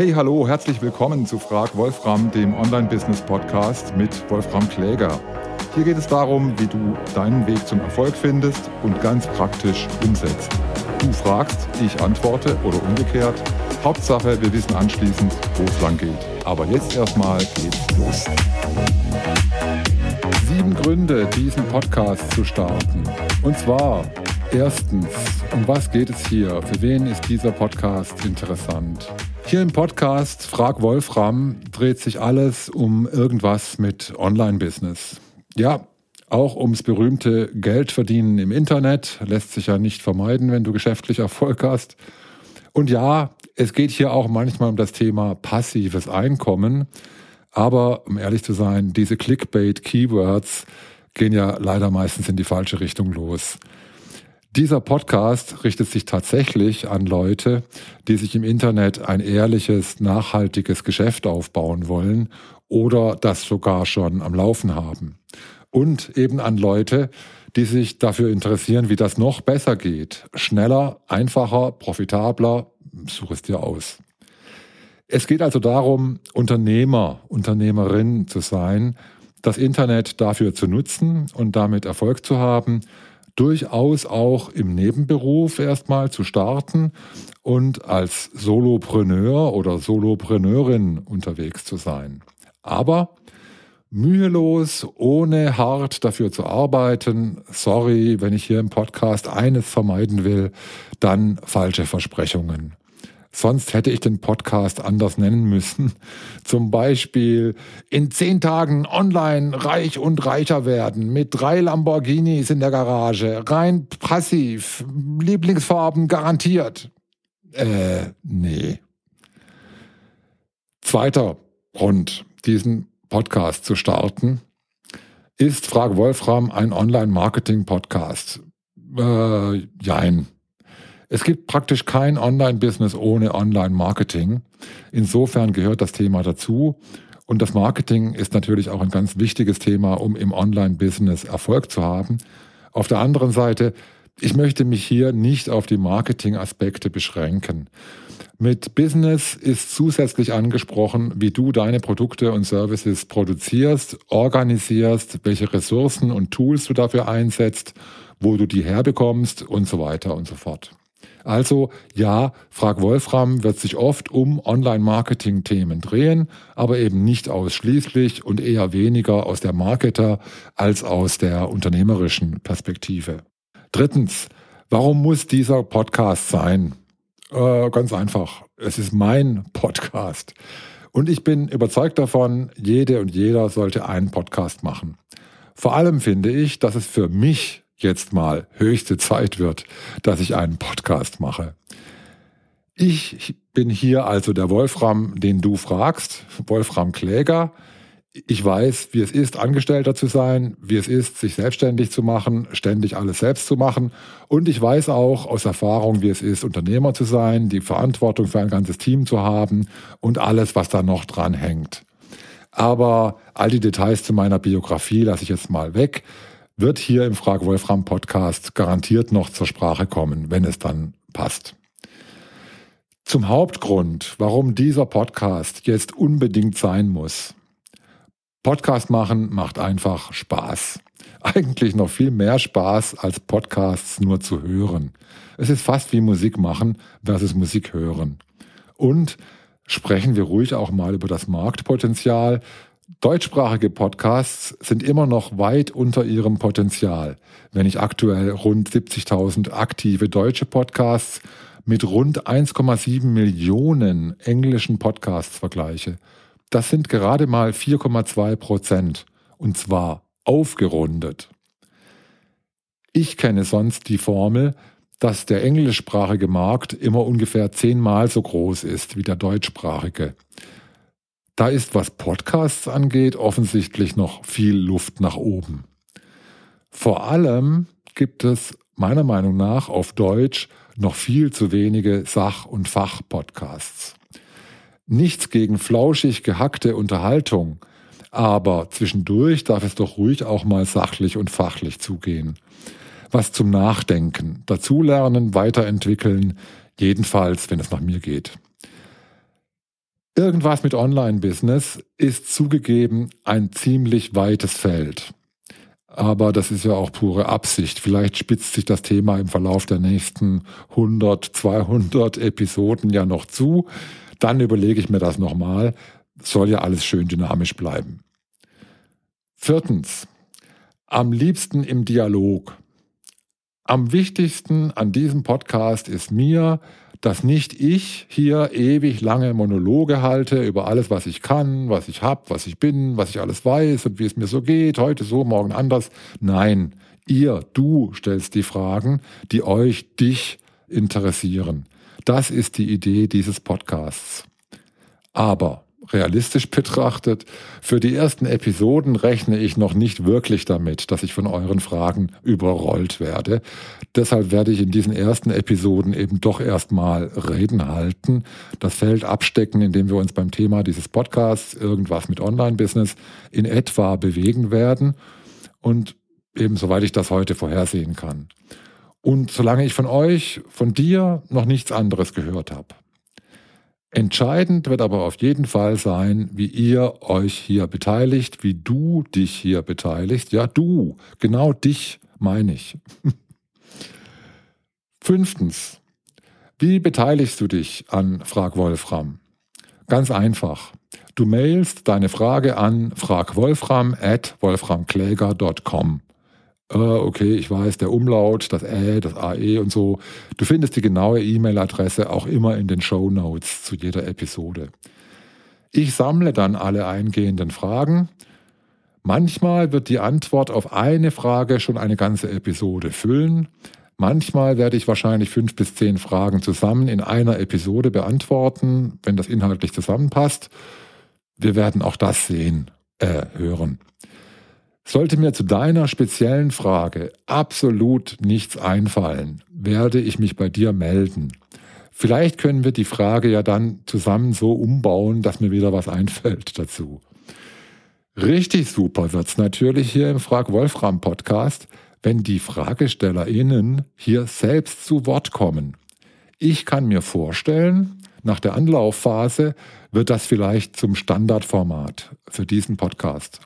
Hey, hallo, herzlich willkommen zu Frag Wolfram, dem Online-Business-Podcast mit Wolfram Kläger. Hier geht es darum, wie du deinen Weg zum Erfolg findest und ganz praktisch umsetzt. Du fragst, ich antworte oder umgekehrt. Hauptsache, wir wissen anschließend, wo es lang geht. Aber jetzt erstmal geht's los. Sieben Gründe, diesen Podcast zu starten. Und zwar Erstens, um was geht es hier? Für wen ist dieser Podcast interessant? Hier im Podcast Frag Wolfram dreht sich alles um irgendwas mit Online-Business. Ja, auch ums berühmte Geldverdienen im Internet lässt sich ja nicht vermeiden, wenn du geschäftlich Erfolg hast. Und ja, es geht hier auch manchmal um das Thema passives Einkommen. Aber um ehrlich zu sein, diese Clickbait-Keywords gehen ja leider meistens in die falsche Richtung los. Dieser Podcast richtet sich tatsächlich an Leute, die sich im Internet ein ehrliches, nachhaltiges Geschäft aufbauen wollen oder das sogar schon am Laufen haben. Und eben an Leute, die sich dafür interessieren, wie das noch besser geht. Schneller, einfacher, profitabler, such es dir aus. Es geht also darum, Unternehmer, Unternehmerin zu sein, das Internet dafür zu nutzen und damit Erfolg zu haben durchaus auch im Nebenberuf erstmal zu starten und als Solopreneur oder Solopreneurin unterwegs zu sein. Aber mühelos, ohne hart dafür zu arbeiten, sorry, wenn ich hier im Podcast eines vermeiden will, dann falsche Versprechungen. Sonst hätte ich den Podcast anders nennen müssen. Zum Beispiel in zehn Tagen online reich und reicher werden mit drei Lamborghinis in der Garage, rein passiv, Lieblingsfarben garantiert. Äh, nee. Zweiter Grund, diesen Podcast zu starten, ist Frag Wolfram ein Online-Marketing-Podcast. Äh, jein. Es gibt praktisch kein Online-Business ohne Online-Marketing. Insofern gehört das Thema dazu. Und das Marketing ist natürlich auch ein ganz wichtiges Thema, um im Online-Business Erfolg zu haben. Auf der anderen Seite, ich möchte mich hier nicht auf die Marketing-Aspekte beschränken. Mit Business ist zusätzlich angesprochen, wie du deine Produkte und Services produzierst, organisierst, welche Ressourcen und Tools du dafür einsetzt, wo du die herbekommst und so weiter und so fort. Also ja, Frag Wolfram wird sich oft um Online-Marketing-Themen drehen, aber eben nicht ausschließlich und eher weniger aus der Marketer als aus der unternehmerischen Perspektive. Drittens, warum muss dieser Podcast sein? Äh, ganz einfach, es ist mein Podcast. Und ich bin überzeugt davon, jede und jeder sollte einen Podcast machen. Vor allem finde ich, dass es für mich jetzt mal höchste Zeit wird, dass ich einen Podcast mache. Ich bin hier also der Wolfram, den du fragst, Wolfram Kläger. Ich weiß, wie es ist, Angestellter zu sein, wie es ist, sich selbstständig zu machen, ständig alles selbst zu machen. Und ich weiß auch aus Erfahrung, wie es ist, Unternehmer zu sein, die Verantwortung für ein ganzes Team zu haben und alles, was da noch dran hängt. Aber all die Details zu meiner Biografie lasse ich jetzt mal weg wird hier im Frag Wolfram Podcast garantiert noch zur Sprache kommen, wenn es dann passt. Zum Hauptgrund, warum dieser Podcast jetzt unbedingt sein muss. Podcast machen macht einfach Spaß. Eigentlich noch viel mehr Spaß als Podcasts nur zu hören. Es ist fast wie Musik machen versus Musik hören. Und sprechen wir ruhig auch mal über das Marktpotenzial, Deutschsprachige Podcasts sind immer noch weit unter ihrem Potenzial. Wenn ich aktuell rund 70.000 aktive deutsche Podcasts mit rund 1,7 Millionen englischen Podcasts vergleiche, das sind gerade mal 4,2 Prozent. Und zwar aufgerundet. Ich kenne sonst die Formel, dass der englischsprachige Markt immer ungefähr zehnmal so groß ist wie der deutschsprachige. Da ist, was Podcasts angeht, offensichtlich noch viel Luft nach oben. Vor allem gibt es meiner Meinung nach auf Deutsch noch viel zu wenige Sach- und Fachpodcasts. Nichts gegen flauschig gehackte Unterhaltung, aber zwischendurch darf es doch ruhig auch mal sachlich und fachlich zugehen. Was zum Nachdenken, dazulernen, weiterentwickeln, jedenfalls, wenn es nach mir geht. Irgendwas mit Online-Business ist zugegeben ein ziemlich weites Feld. Aber das ist ja auch pure Absicht. Vielleicht spitzt sich das Thema im Verlauf der nächsten 100, 200 Episoden ja noch zu. Dann überlege ich mir das nochmal. Soll ja alles schön dynamisch bleiben. Viertens. Am liebsten im Dialog. Am wichtigsten an diesem Podcast ist mir, dass nicht ich hier ewig lange Monologe halte über alles, was ich kann, was ich habe, was ich bin, was ich alles weiß und wie es mir so geht, heute so, morgen anders. Nein, ihr, du stellst die Fragen, die euch, dich interessieren. Das ist die Idee dieses Podcasts. Aber realistisch betrachtet, für die ersten Episoden rechne ich noch nicht wirklich damit, dass ich von euren Fragen überrollt werde. Deshalb werde ich in diesen ersten Episoden eben doch erstmal Reden halten, das Feld abstecken, indem wir uns beim Thema dieses Podcasts irgendwas mit Online-Business in etwa bewegen werden und eben soweit ich das heute vorhersehen kann. Und solange ich von euch, von dir noch nichts anderes gehört habe, Entscheidend wird aber auf jeden Fall sein, wie ihr euch hier beteiligt, wie du dich hier beteiligst. Ja, du, genau dich meine ich. Fünftens, wie beteiligst du dich an Frag Wolfram? Ganz einfach. Du mailst deine Frage an fragwolfram at wolframkläger.com äh, okay, ich weiß, der Umlaut, das Ä, das AE und so. Du findest die genaue E-Mail-Adresse auch immer in den Show Notes zu jeder Episode. Ich sammle dann alle eingehenden Fragen. Manchmal wird die Antwort auf eine Frage schon eine ganze Episode füllen. Manchmal werde ich wahrscheinlich fünf bis zehn Fragen zusammen in einer Episode beantworten, wenn das inhaltlich zusammenpasst. Wir werden auch das sehen, äh, hören. Sollte mir zu deiner speziellen Frage absolut nichts einfallen, werde ich mich bei dir melden. Vielleicht können wir die Frage ja dann zusammen so umbauen, dass mir wieder was einfällt dazu. Richtig super wird's natürlich hier im Frag Wolfram Podcast, wenn die FragestellerInnen hier selbst zu Wort kommen. Ich kann mir vorstellen, nach der Anlaufphase wird das vielleicht zum Standardformat für diesen Podcast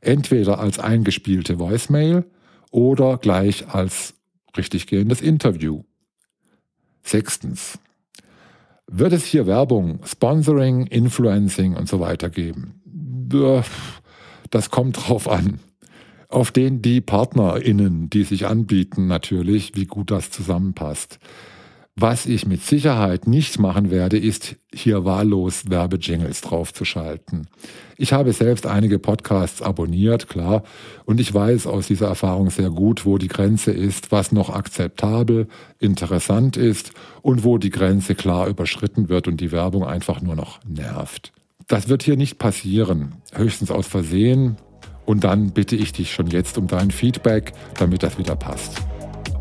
entweder als eingespielte Voicemail oder gleich als richtig gehendes Interview. Sechstens. Wird es hier Werbung, Sponsoring, Influencing und so weiter geben? Das kommt drauf an. Auf den die PartnerInnen, die sich anbieten, natürlich, wie gut das zusammenpasst. Was ich mit Sicherheit nicht machen werde, ist hier wahllos Werbejingles draufzuschalten. Ich habe selbst einige Podcasts abonniert, klar, und ich weiß aus dieser Erfahrung sehr gut, wo die Grenze ist, was noch akzeptabel, interessant ist und wo die Grenze klar überschritten wird und die Werbung einfach nur noch nervt. Das wird hier nicht passieren, höchstens aus Versehen, und dann bitte ich dich schon jetzt um dein Feedback, damit das wieder passt.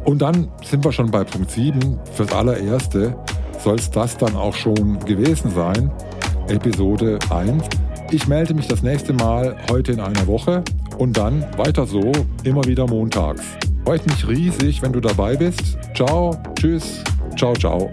Und dann sind wir schon bei Punkt 7. Fürs allererste soll es das dann auch schon gewesen sein. Episode 1. Ich melde mich das nächste Mal heute in einer Woche und dann weiter so, immer wieder montags. Freut mich riesig, wenn du dabei bist. Ciao, tschüss, ciao, ciao.